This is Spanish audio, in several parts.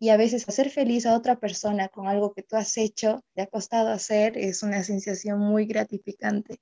Y a veces hacer feliz a otra persona con algo que tú has hecho, te ha costado hacer, es una sensación muy gratificante.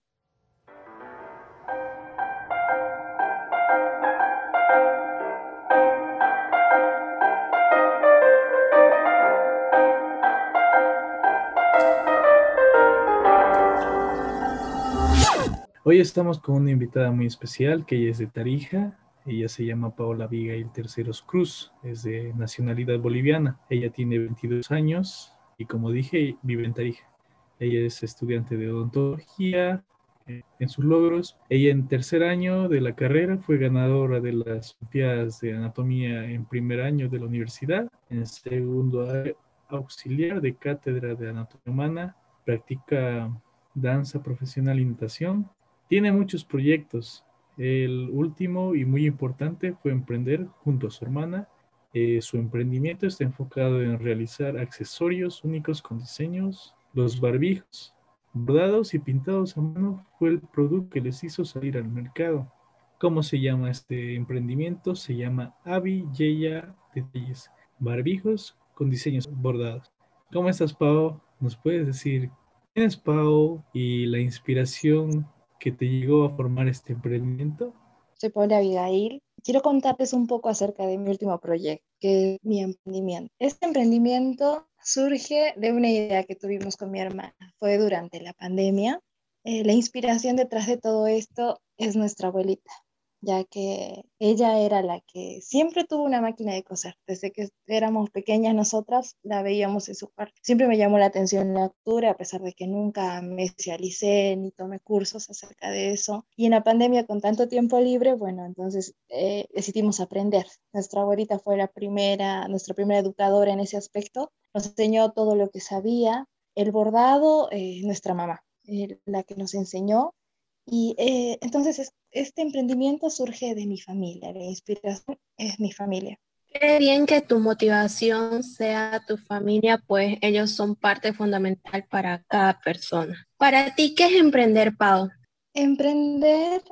Hoy estamos con una invitada muy especial que ella es de Tarija. Ella se llama Paola Abigail Terceros Cruz, es de nacionalidad boliviana. Ella tiene 22 años y como dije, vive en Tarija. Ella es estudiante de odontología. Eh, en sus logros, ella en tercer año de la carrera fue ganadora de las Olimpiadas de Anatomía en primer año de la universidad. En segundo auxiliar de cátedra de anatomía humana, practica danza profesional y natación tiene muchos proyectos. El último y muy importante fue emprender junto a su hermana. Eh, su emprendimiento está enfocado en realizar accesorios únicos con diseños. Los barbijos, bordados y pintados a mano fue el producto que les hizo salir al mercado. ¿Cómo se llama este emprendimiento? Se llama Avi Yeya Detalles. Barbijos con diseños bordados. ¿Cómo estás, Pau? ¿Nos puedes decir quién es Pau y la inspiración que te llegó a formar este emprendimiento? Soy Paula Abigail. Quiero contarles un poco acerca de mi último proyecto, que es mi emprendimiento. Este emprendimiento surge de una idea que tuvimos con mi hermana. Fue durante la pandemia. Eh, la inspiración detrás de todo esto es nuestra abuelita ya que ella era la que siempre tuvo una máquina de coser. Desde que éramos pequeñas nosotras la veíamos en su cuarto. Siempre me llamó la atención la costura, a pesar de que nunca me especialicé ni tomé cursos acerca de eso. Y en la pandemia, con tanto tiempo libre, bueno, entonces eh, decidimos aprender. Nuestra abuelita fue la primera, nuestra primera educadora en ese aspecto. Nos enseñó todo lo que sabía. El bordado, eh, nuestra mamá, eh, la que nos enseñó y entonces este emprendimiento surge de mi familia, la inspiración es mi familia. Qué bien que tu motivación sea tu familia, pues ellos son parte fundamental para cada persona. Para ti, ¿qué es emprender, Pau? Emprender,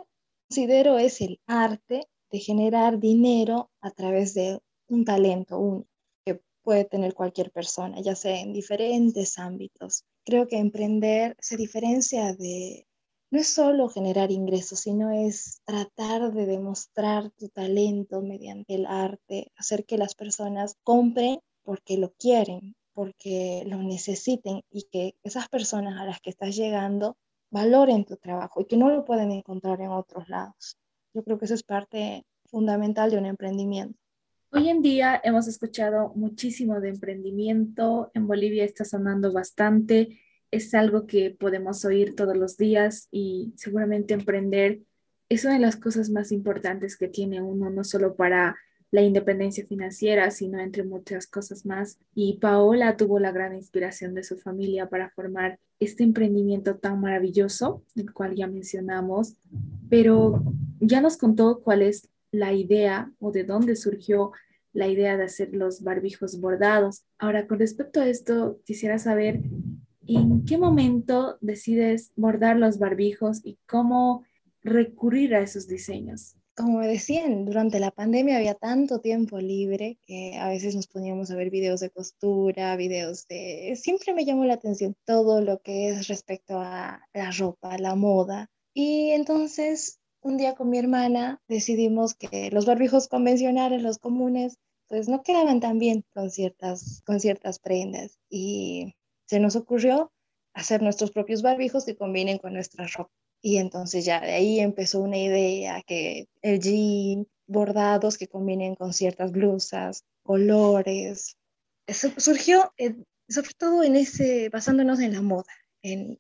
considero, es el arte de generar dinero a través de un talento único que puede tener cualquier persona, ya sea en diferentes ámbitos. Creo que emprender se diferencia de no es solo generar ingresos, sino es tratar de demostrar tu talento mediante el arte, hacer que las personas compren porque lo quieren, porque lo necesiten y que esas personas a las que estás llegando valoren tu trabajo y que no lo pueden encontrar en otros lados. Yo creo que eso es parte fundamental de un emprendimiento. Hoy en día hemos escuchado muchísimo de emprendimiento, en Bolivia está sonando bastante es algo que podemos oír todos los días y seguramente emprender es una de las cosas más importantes que tiene uno, no solo para la independencia financiera, sino entre muchas cosas más. Y Paola tuvo la gran inspiración de su familia para formar este emprendimiento tan maravilloso, el cual ya mencionamos, pero ya nos contó cuál es la idea o de dónde surgió la idea de hacer los barbijos bordados. Ahora, con respecto a esto, quisiera saber ¿En qué momento decides bordar los barbijos y cómo recurrir a esos diseños? Como decían, durante la pandemia había tanto tiempo libre que a veces nos poníamos a ver videos de costura, videos de... Siempre me llamó la atención todo lo que es respecto a la ropa, la moda. Y entonces un día con mi hermana decidimos que los barbijos convencionales, los comunes, pues no quedaban tan bien con ciertas, con ciertas prendas. Y se nos ocurrió hacer nuestros propios barbijos que combinen con nuestra ropa. Y entonces ya de ahí empezó una idea que el jean, bordados que combinen con ciertas blusas, colores. Eso surgió eh, sobre todo en ese, basándonos en la moda, en,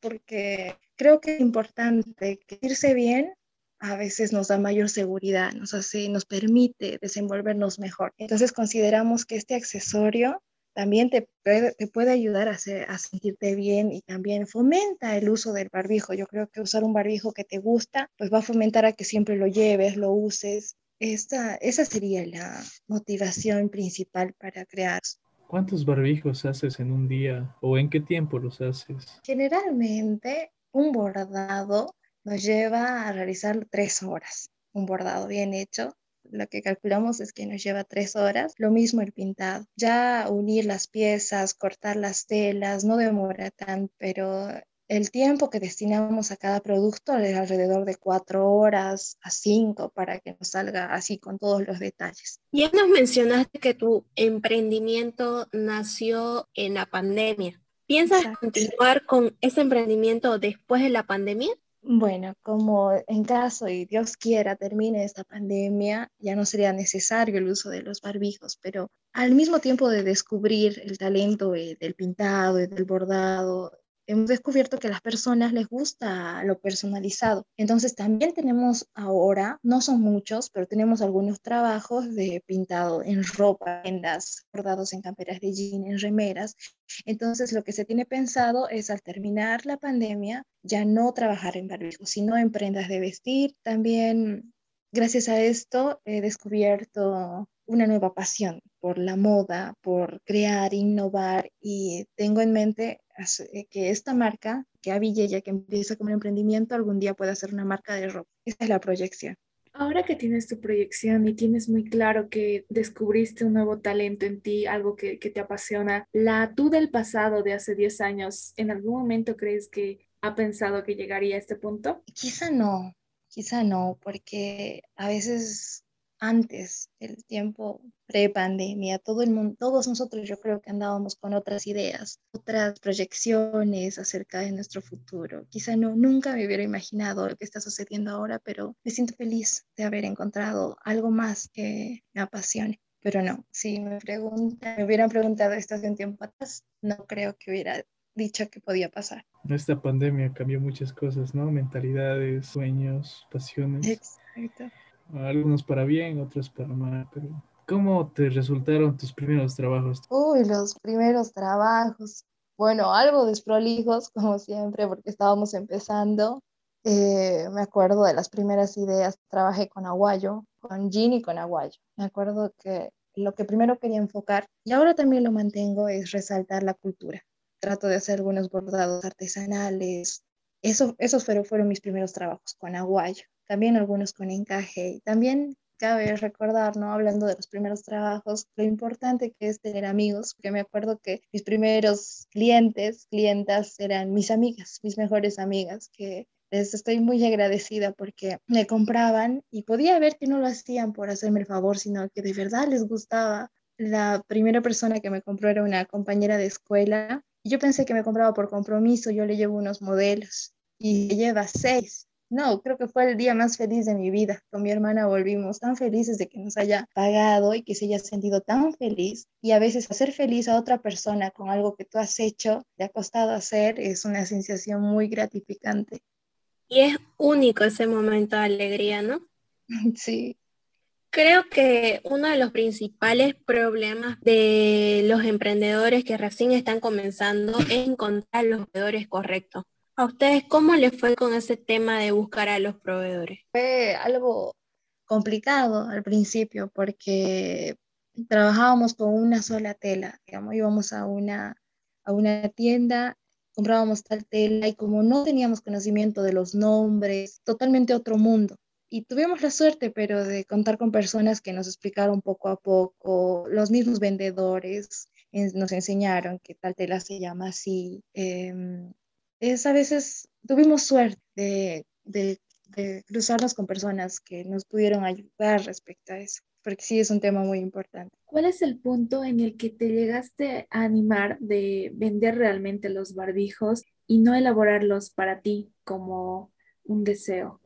porque creo que es importante que irse bien a veces nos da mayor seguridad, nos hace, nos permite desenvolvernos mejor. Entonces consideramos que este accesorio también te puede, te puede ayudar a, a sentirte bien y también fomenta el uso del barbijo. Yo creo que usar un barbijo que te gusta, pues va a fomentar a que siempre lo lleves, lo uses. Esta, esa sería la motivación principal para crear. ¿Cuántos barbijos haces en un día o en qué tiempo los haces? Generalmente un bordado nos lleva a realizar tres horas. Un bordado bien hecho lo que calculamos es que nos lleva tres horas. Lo mismo el pintado. Ya unir las piezas, cortar las telas, no demora tan, pero el tiempo que destinamos a cada producto es alrededor de cuatro horas a cinco para que nos salga así con todos los detalles. Ya nos mencionaste que tu emprendimiento nació en la pandemia. ¿Piensas continuar con ese emprendimiento después de la pandemia? Bueno, como en caso y Dios quiera termine esta pandemia, ya no sería necesario el uso de los barbijos, pero al mismo tiempo de descubrir el talento eh, del pintado y del bordado, hemos descubierto que a las personas les gusta lo personalizado. Entonces también tenemos ahora, no son muchos, pero tenemos algunos trabajos de pintado en ropa, en las bordados en camperas de jean, en remeras. Entonces lo que se tiene pensado es al terminar la pandemia ya no trabajar en barbijos, sino en prendas de vestir. También gracias a esto he descubierto una nueva pasión por la moda, por crear, innovar y tengo en mente eh, que esta marca, que Avilla, que empieza como un emprendimiento, algún día pueda ser una marca de ropa. Esta es la proyección. Ahora que tienes tu proyección y tienes muy claro que descubriste un nuevo talento en ti, algo que, que te apasiona, la tú del pasado de hace 10 años, ¿en algún momento crees que ha pensado que llegaría a este punto? Quizá no, quizá no, porque a veces antes del tiempo pre-pandemia, todo el mundo, todos nosotros yo creo que andábamos con otras ideas, otras proyecciones acerca de nuestro futuro. Quizá no, nunca me hubiera imaginado lo que está sucediendo ahora, pero me siento feliz de haber encontrado algo más que me apasione. Pero no, si me preguntan, me hubieran preguntado esto hace un tiempo atrás, no creo que hubiera dicho que podía pasar. Esta pandemia cambió muchas cosas, ¿no? Mentalidades, sueños, pasiones. Exacto algunos para bien, otros para mal, pero ¿cómo te resultaron tus primeros trabajos? Uy, los primeros trabajos. Bueno, algo desprolijos, como siempre, porque estábamos empezando. Eh, me acuerdo de las primeras ideas, trabajé con Aguayo, con Jean y con Aguayo. Me acuerdo que lo que primero quería enfocar, y ahora también lo mantengo, es resaltar la cultura. Trato de hacer algunos bordados artesanales. Eso, esos fueron, fueron mis primeros trabajos con Aguayo también algunos con encaje. Y también cabe recordar, ¿no? Hablando de los primeros trabajos, lo importante que es tener amigos, porque me acuerdo que mis primeros clientes, clientas eran mis amigas, mis mejores amigas, que les estoy muy agradecida porque me compraban y podía ver que no lo hacían por hacerme el favor, sino que de verdad les gustaba. La primera persona que me compró era una compañera de escuela. Y yo pensé que me compraba por compromiso, yo le llevo unos modelos y lleva seis no, creo que fue el día más feliz de mi vida. Con mi hermana volvimos tan felices de que nos haya pagado y que se haya sentido tan feliz. Y a veces hacer feliz a otra persona con algo que tú has hecho, te ha costado hacer, es una sensación muy gratificante. Y es único ese momento de alegría, ¿no? Sí. Creo que uno de los principales problemas de los emprendedores que recién están comenzando es encontrar los proveedores correctos ¿A ustedes cómo les fue con ese tema de buscar a los proveedores? Fue algo complicado al principio porque trabajábamos con una sola tela, digamos, íbamos a una, a una tienda, comprábamos tal tela y como no teníamos conocimiento de los nombres, totalmente otro mundo. Y tuvimos la suerte, pero de contar con personas que nos explicaron poco a poco, los mismos vendedores nos enseñaron que tal tela se llama así. Em, es a veces tuvimos suerte de, de, cruzarnos con personas que nos pudieron ayudar respecto a eso, porque sí es un tema muy importante. ¿Cuál es el punto en el que te llegaste a animar de vender realmente los barbijos y no elaborarlos para ti como un deseo?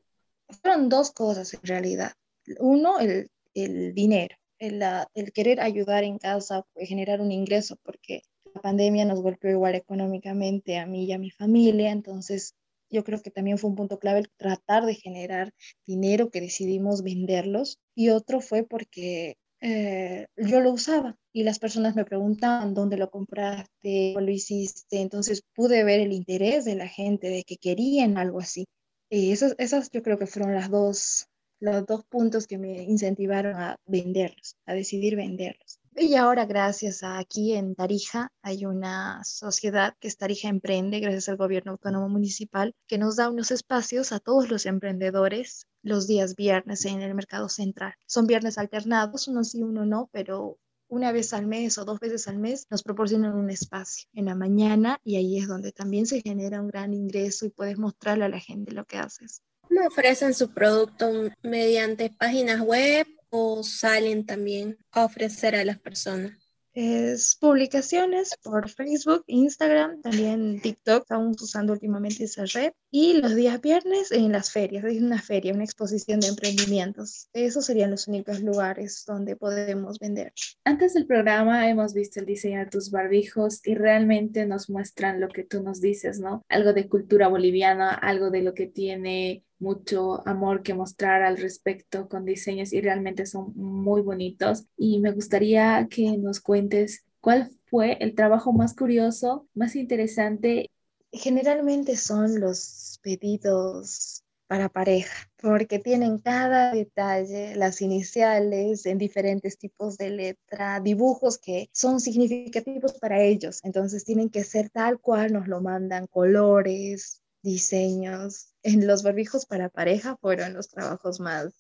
Fueron dos cosas en realidad. Uno, el, el dinero, el, el, querer ayudar en casa, generar un ingreso, porque la pandemia nos golpeó igual económicamente a mí y a mi familia, entonces yo creo que también fue un punto clave el tratar de generar dinero que decidimos venderlos y otro fue porque eh, yo lo usaba y las personas me preguntaban dónde lo compraste, cómo lo hiciste, entonces pude ver el interés de la gente de que querían algo así. Y esas, esas yo creo que fueron las dos, los dos puntos que me incentivaron a venderlos, a decidir venderlos. Y ahora, gracias a aquí en Tarija, hay una sociedad que es Tarija Emprende, gracias al gobierno autónomo municipal, que nos da unos espacios a todos los emprendedores los días viernes en el mercado central. Son viernes alternados, uno sí, uno no, pero una vez al mes o dos veces al mes nos proporcionan un espacio en la mañana y ahí es donde también se genera un gran ingreso y puedes mostrarle a la gente lo que haces. ¿Cómo ofrecen su producto mediante páginas web o salen también a ofrecer a las personas? Es publicaciones por Facebook, Instagram, también TikTok, estamos usando últimamente esa red. Y los días viernes en las ferias, es una feria, una exposición de emprendimientos. Esos serían los únicos lugares donde podemos vender. Antes del programa hemos visto el diseño de tus barbijos y realmente nos muestran lo que tú nos dices, ¿no? Algo de cultura boliviana, algo de lo que tiene mucho amor que mostrar al respecto con diseños y realmente son muy bonitos. Y me gustaría que nos cuentes cuál fue el trabajo más curioso, más interesante. Generalmente son los pedidos para pareja, porque tienen cada detalle, las iniciales en diferentes tipos de letra, dibujos que son significativos para ellos. Entonces tienen que ser tal cual nos lo mandan, colores, diseños. En los barbijos para pareja fueron los trabajos más,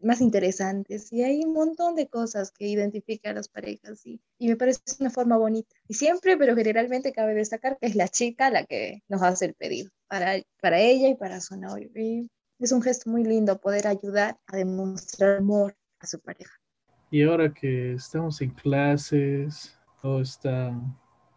más interesantes y hay un montón de cosas que identifican a las parejas y, y me parece una forma bonita. Y siempre, pero generalmente cabe destacar que es la chica la que nos hace el pedido para, para ella y para su novio. Y es un gesto muy lindo poder ayudar a demostrar amor a su pareja. Y ahora que estamos en clases, todo está,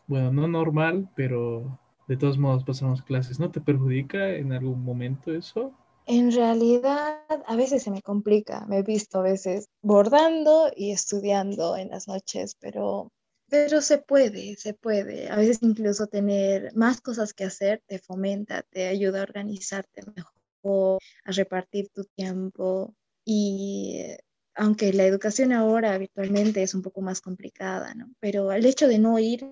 bueno, no normal, pero de todos modos pasamos clases. ¿No te perjudica en algún momento eso? En realidad, a veces se me complica. Me he visto a veces bordando y estudiando en las noches, pero, pero se puede, se puede. A veces incluso tener más cosas que hacer te fomenta, te ayuda a organizarte mejor, a repartir tu tiempo. Y aunque la educación ahora virtualmente es un poco más complicada, ¿no? Pero el hecho de no ir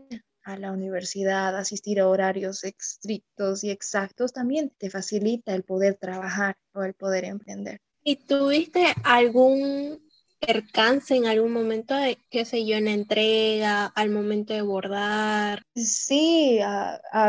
a la universidad, asistir a horarios estrictos y exactos, también te facilita el poder trabajar o el poder emprender. ¿Y tuviste algún percance en algún momento, de, qué sé yo, en la entrega, al momento de bordar? Sí,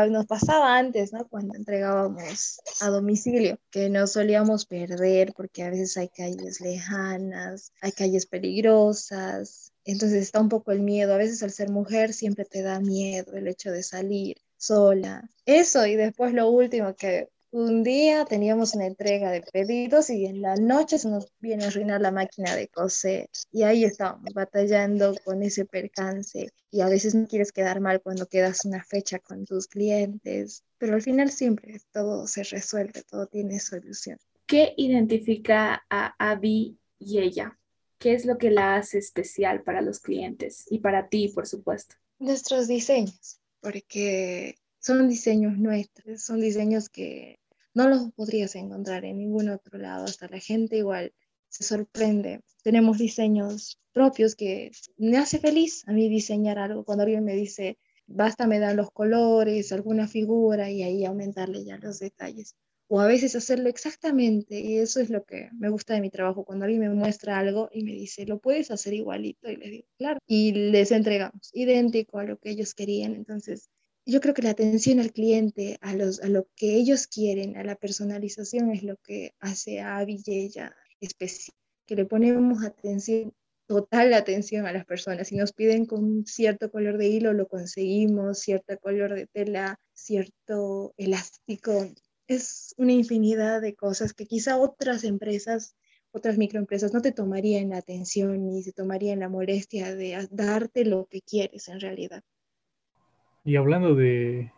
nos pasaba antes, ¿no? Cuando entregábamos a domicilio, que nos solíamos perder porque a veces hay calles lejanas, hay calles peligrosas, entonces está un poco el miedo. A veces al ser mujer siempre te da miedo el hecho de salir sola. Eso y después lo último que un día teníamos una entrega de pedidos y en la noche se nos viene a arruinar la máquina de coser y ahí estábamos batallando con ese percance y a veces no quieres quedar mal cuando quedas una fecha con tus clientes, pero al final siempre todo se resuelve, todo tiene solución. ¿Qué identifica a Abby y ella? ¿Qué es lo que la hace especial para los clientes y para ti, por supuesto? Nuestros diseños, porque son diseños nuestros, son diseños que no los podrías encontrar en ningún otro lado, hasta la gente igual se sorprende. Tenemos diseños propios que me hace feliz a mí diseñar algo. Cuando alguien me dice, basta me dan los colores, alguna figura y ahí aumentarle ya los detalles o a veces hacerlo exactamente. Y eso es lo que me gusta de mi trabajo, cuando alguien me muestra algo y me dice, lo puedes hacer igualito, y les digo, claro, y les entregamos idéntico a lo que ellos querían. Entonces, yo creo que la atención al cliente, a, los, a lo que ellos quieren, a la personalización es lo que hace a Villella especial, que le ponemos atención total atención a las personas. Si nos piden con cierto color de hilo, lo conseguimos, cierto color de tela, cierto elástico, es una infinidad de cosas que quizá otras empresas, otras microempresas no te tomarían la atención ni se tomarían la molestia de darte lo que quieres en realidad. Y hablando de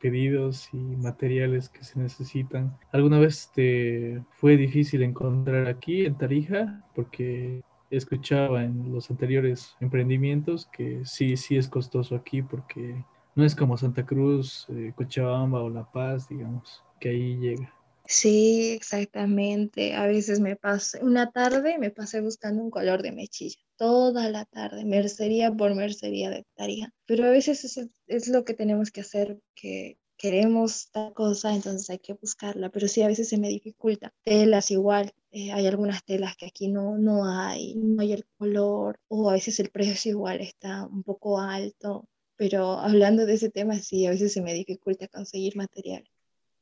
pedidos y materiales que se necesitan, ¿alguna vez te fue difícil encontrar aquí en Tarija? Porque escuchaba en los anteriores emprendimientos que sí, sí es costoso aquí porque no es como Santa Cruz, eh, Cochabamba o La Paz, digamos ahí llega. Sí, exactamente. A veces me pasé, una tarde me pasé buscando un color de mechilla, toda la tarde, mercería por mercería de Tarija. Pero a veces es, es lo que tenemos que hacer, que queremos tal cosa, entonces hay que buscarla, pero sí a veces se me dificulta. Telas igual, eh, hay algunas telas que aquí no, no hay, no hay el color, o a veces el precio igual está un poco alto, pero hablando de ese tema, sí, a veces se me dificulta conseguir material.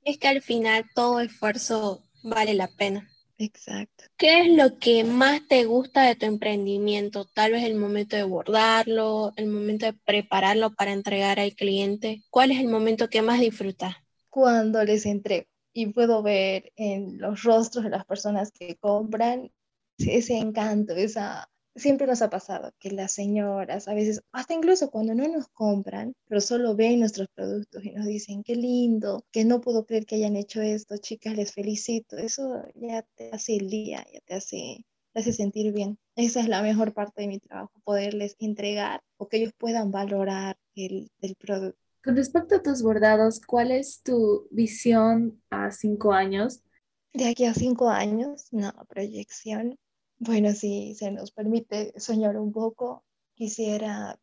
Es que al final todo esfuerzo vale la pena. Exacto. ¿Qué es lo que más te gusta de tu emprendimiento? Tal vez el momento de bordarlo, el momento de prepararlo para entregar al cliente. ¿Cuál es el momento que más disfrutas? Cuando les entrego y puedo ver en los rostros de las personas que compran ese encanto, esa... Siempre nos ha pasado que las señoras, a veces, hasta incluso cuando no nos compran, pero solo ven nuestros productos y nos dicen, qué lindo, que no puedo creer que hayan hecho esto, chicas, les felicito. Eso ya te hace el día, ya te hace, te hace sentir bien. Esa es la mejor parte de mi trabajo, poderles entregar o que ellos puedan valorar el, el producto. Con respecto a tus bordados, ¿cuál es tu visión a cinco años? De aquí a cinco años, una proyección. Bueno, si se nos permite soñar un poco, quisiera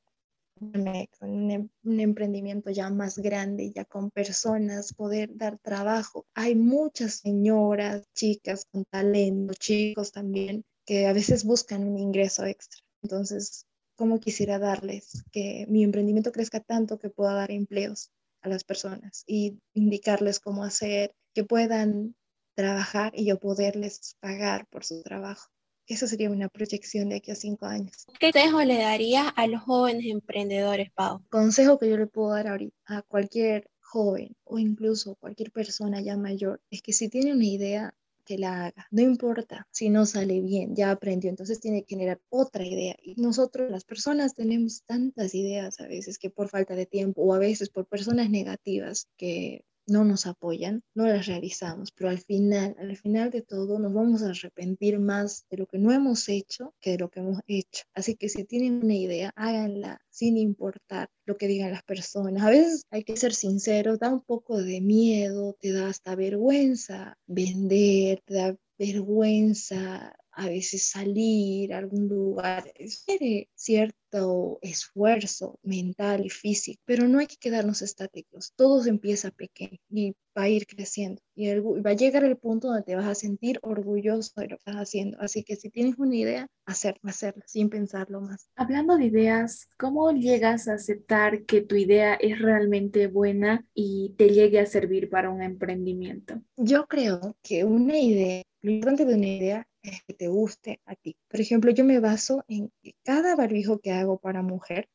un, em, un, emprendimiento ya más grande, ya con personas, poder dar trabajo. Hay muchas señoras, chicas con talento, chicos también, que a veces buscan un ingreso extra. Entonces, cómo quisiera darles, que mi emprendimiento crezca tanto que pueda dar empleos a las personas y indicarles cómo hacer, que puedan trabajar y yo poderles pagar por su trabajo. Esa sería una proyección de aquí a cinco años. ¿Qué consejo le daría a los jóvenes emprendedores, Pau? Consejo que yo le puedo dar ahorita a cualquier joven o incluso cualquier persona ya mayor es que si tiene una idea, que la haga. No importa si no sale bien, ya aprendió, entonces tiene que generar otra idea. Y nosotros, las personas, tenemos tantas ideas a veces que por falta de tiempo o a veces por personas negativas que no nos apoyan, no las realizamos, pero al final, al final de todo, nos vamos a arrepentir más de lo que no hemos hecho que de lo que hemos hecho. Así que si tienen una idea, háganla sin importar lo que digan las personas. A veces hay que ser sinceros, da un poco de miedo, te da hasta vergüenza vender, te da vergüenza a veces salir a algún lugar, requiere cierto esfuerzo mental y físico, pero no hay que quedarnos estáticos. Todo empieza pequeño y va a ir creciendo y va a llegar el punto donde te vas a sentir orgulloso de lo que estás haciendo. Así que si tienes una idea, hacerlo, hacerlo, sin pensarlo más. Hablando de ideas, ¿cómo llegas a aceptar que tu idea es realmente buena y te llegue a servir para un emprendimiento? Yo creo que una idea, lo importante de una idea que te guste a ti. Por ejemplo, yo me baso en cada barbijo que hago para mujer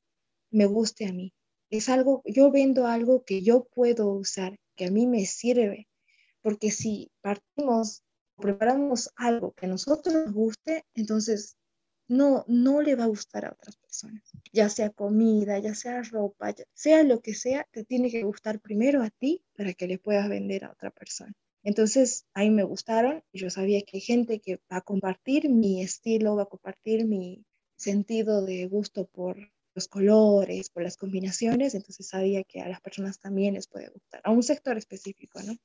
me guste a mí. Es algo, yo vendo algo que yo puedo usar, que a mí me sirve, porque si partimos, preparamos algo que a nosotros nos guste, entonces no, no le va a gustar a otras personas. Ya sea comida, ya sea ropa, sea lo que sea, te tiene que gustar primero a ti para que le puedas vender a otra persona. Entonces, ahí me gustaron. Yo sabía que hay gente que va a compartir mi estilo, va a compartir mi sentido de gusto por los colores, por las combinaciones. Entonces, sabía que a las personas también les puede gustar, a un sector específico, ¿no?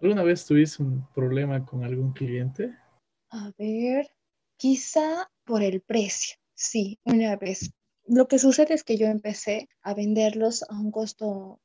¿Alguna vez tuviste un problema con algún cliente? A ver, quizá por el precio. Sí, una vez. Lo que sucede es que yo empecé a venderlos a un costo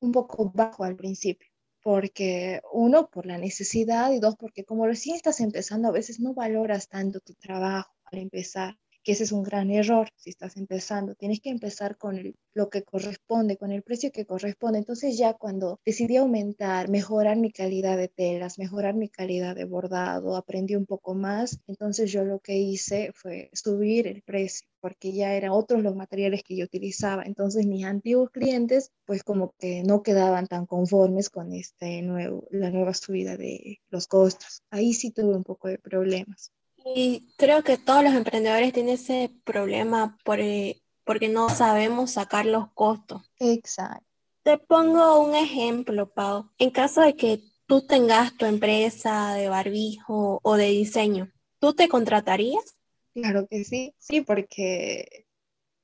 un poco bajo al principio porque uno, por la necesidad y dos, porque como recién estás empezando, a veces no valoras tanto tu trabajo al empezar que ese es un gran error si estás empezando. Tienes que empezar con lo que corresponde, con el precio que corresponde. Entonces ya cuando decidí aumentar, mejorar mi calidad de telas, mejorar mi calidad de bordado, aprendí un poco más, entonces yo lo que hice fue subir el precio porque ya eran otros los materiales que yo utilizaba. Entonces mis antiguos clientes pues como que no quedaban tan conformes con este nuevo, la nueva subida de los costos. Ahí sí tuve un poco de problemas. Y creo que todos los emprendedores tienen ese problema por, eh, porque no sabemos sacar los costos. Exacto. Te pongo un ejemplo, Pau. En caso de que tú tengas tu empresa de barbijo o de diseño, ¿tú te contratarías? Claro que sí, sí, porque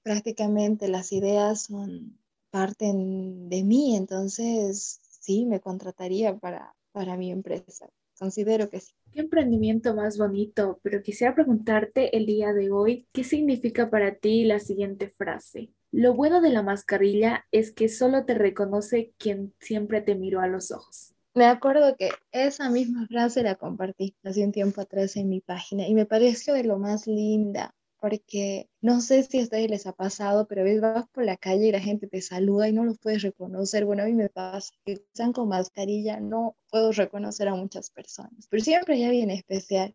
prácticamente las ideas son parten de mí, entonces sí, me contrataría para, para mi empresa. Considero que sí. Qué emprendimiento más bonito, pero quisiera preguntarte el día de hoy, ¿qué significa para ti la siguiente frase? Lo bueno de la mascarilla es que solo te reconoce quien siempre te miró a los ojos. Me acuerdo que esa misma frase la compartí hace un tiempo atrás en mi página y me pareció de lo más linda, porque no sé si a ustedes les ha pasado, pero a veces vas por la calle y la gente te saluda y no los puedes reconocer. Bueno, a mí me pasa que están con mascarilla, no puedo reconocer a muchas personas, pero siempre hay alguien especial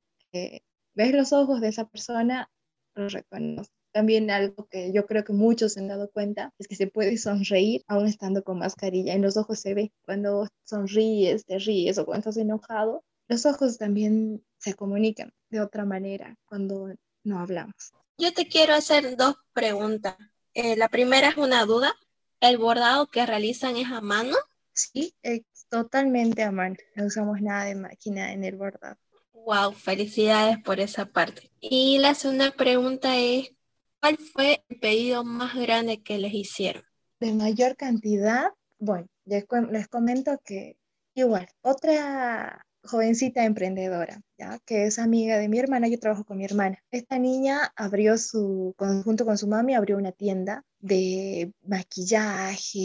ves los ojos de esa persona, lo reconoces. También algo que yo creo que muchos se han dado cuenta es que se puede sonreír aún estando con mascarilla. En los ojos se ve cuando sonríes, te ríes o cuando estás enojado. Los ojos también se comunican de otra manera cuando no hablamos. Yo te quiero hacer dos preguntas. Eh, la primera es una duda. ¿El bordado que realizan es a mano? Sí, es totalmente a mano. No usamos nada de máquina en el bordado. Wow, felicidades por esa parte. Y la segunda pregunta es, ¿cuál fue el pedido más grande que les hicieron? De mayor cantidad, bueno, les, les comento que igual, otra jovencita emprendedora, ¿ya? que es amiga de mi hermana, yo trabajo con mi hermana. Esta niña abrió su, junto con su mami, abrió una tienda de maquillaje,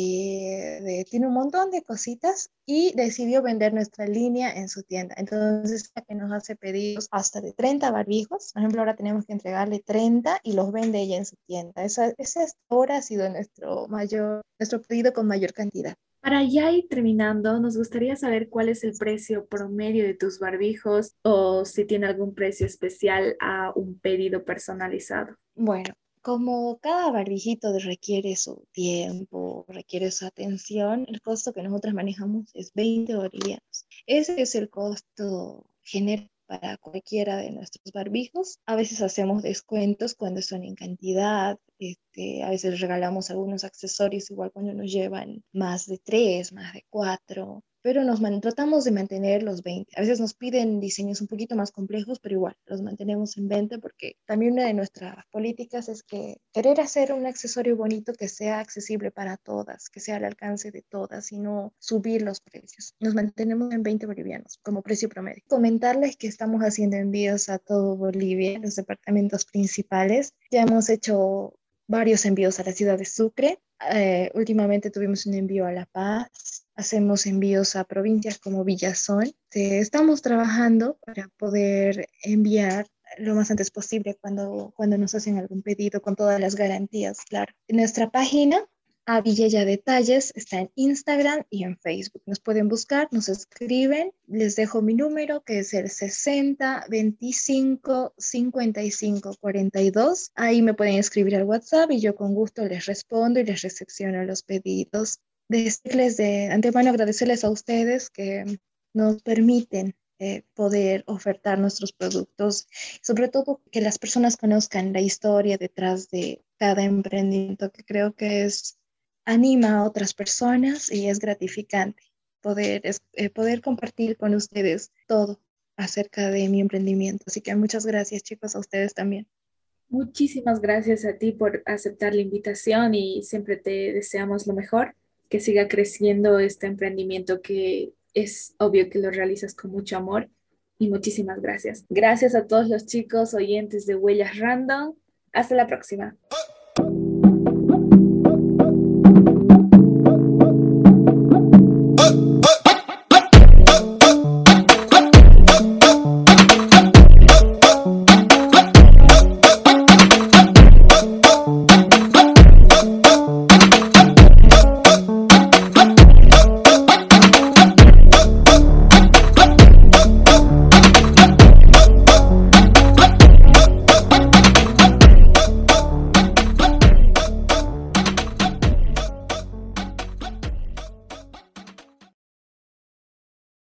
de, tiene un montón de cositas y decidió vender nuestra línea en su tienda. Entonces, que nos hace pedidos hasta de 30 barbijos. Por ejemplo, ahora tenemos que entregarle 30 y los vende ella en su tienda. Esa, esa ahora ha sido nuestro mayor, nuestro pedido con mayor cantidad. Para ya ir terminando, nos gustaría saber cuál es el precio promedio de tus barbijos o si tiene algún precio especial a un pedido personalizado. Bueno, como cada barbijito requiere su tiempo, requiere su atención, el costo que nosotros manejamos es 20 bolivianos. Ese es el costo general para cualquiera de nuestros barbijos. A veces hacemos descuentos cuando son en cantidad, este, a veces regalamos algunos accesorios igual cuando nos llevan más de tres, más de cuatro pero nos tratamos de mantener los 20. A veces nos piden diseños un poquito más complejos, pero igual los mantenemos en 20 porque también una de nuestras políticas es que querer hacer un accesorio bonito que sea accesible para todas, que sea al alcance de todas y no subir los precios. Nos mantenemos en 20 bolivianos como precio promedio. Comentarles que estamos haciendo envíos a todo Bolivia, los departamentos principales. Ya hemos hecho varios envíos a la ciudad de Sucre. Eh, últimamente tuvimos un envío a La Paz, hacemos envíos a provincias como Villazón. estamos trabajando para poder enviar lo más antes posible cuando, cuando nos hacen algún pedido con todas las garantías, claro. Nuestra página, a Villella Detalles, está en Instagram y en Facebook. Nos pueden buscar, nos escriben, les dejo mi número que es el 60 25 55 42. Ahí me pueden escribir al WhatsApp y yo con gusto les respondo y les recepciono los pedidos decirles de antemano, agradecerles a ustedes que nos permiten eh, poder ofertar nuestros productos, sobre todo que las personas conozcan la historia detrás de cada emprendimiento, que creo que es anima a otras personas y es gratificante poder, eh, poder compartir con ustedes todo acerca de mi emprendimiento. Así que muchas gracias chicos a ustedes también. Muchísimas gracias a ti por aceptar la invitación y siempre te deseamos lo mejor que siga creciendo este emprendimiento que es obvio que lo realizas con mucho amor y muchísimas gracias. Gracias a todos los chicos oyentes de Huellas Random. Hasta la próxima.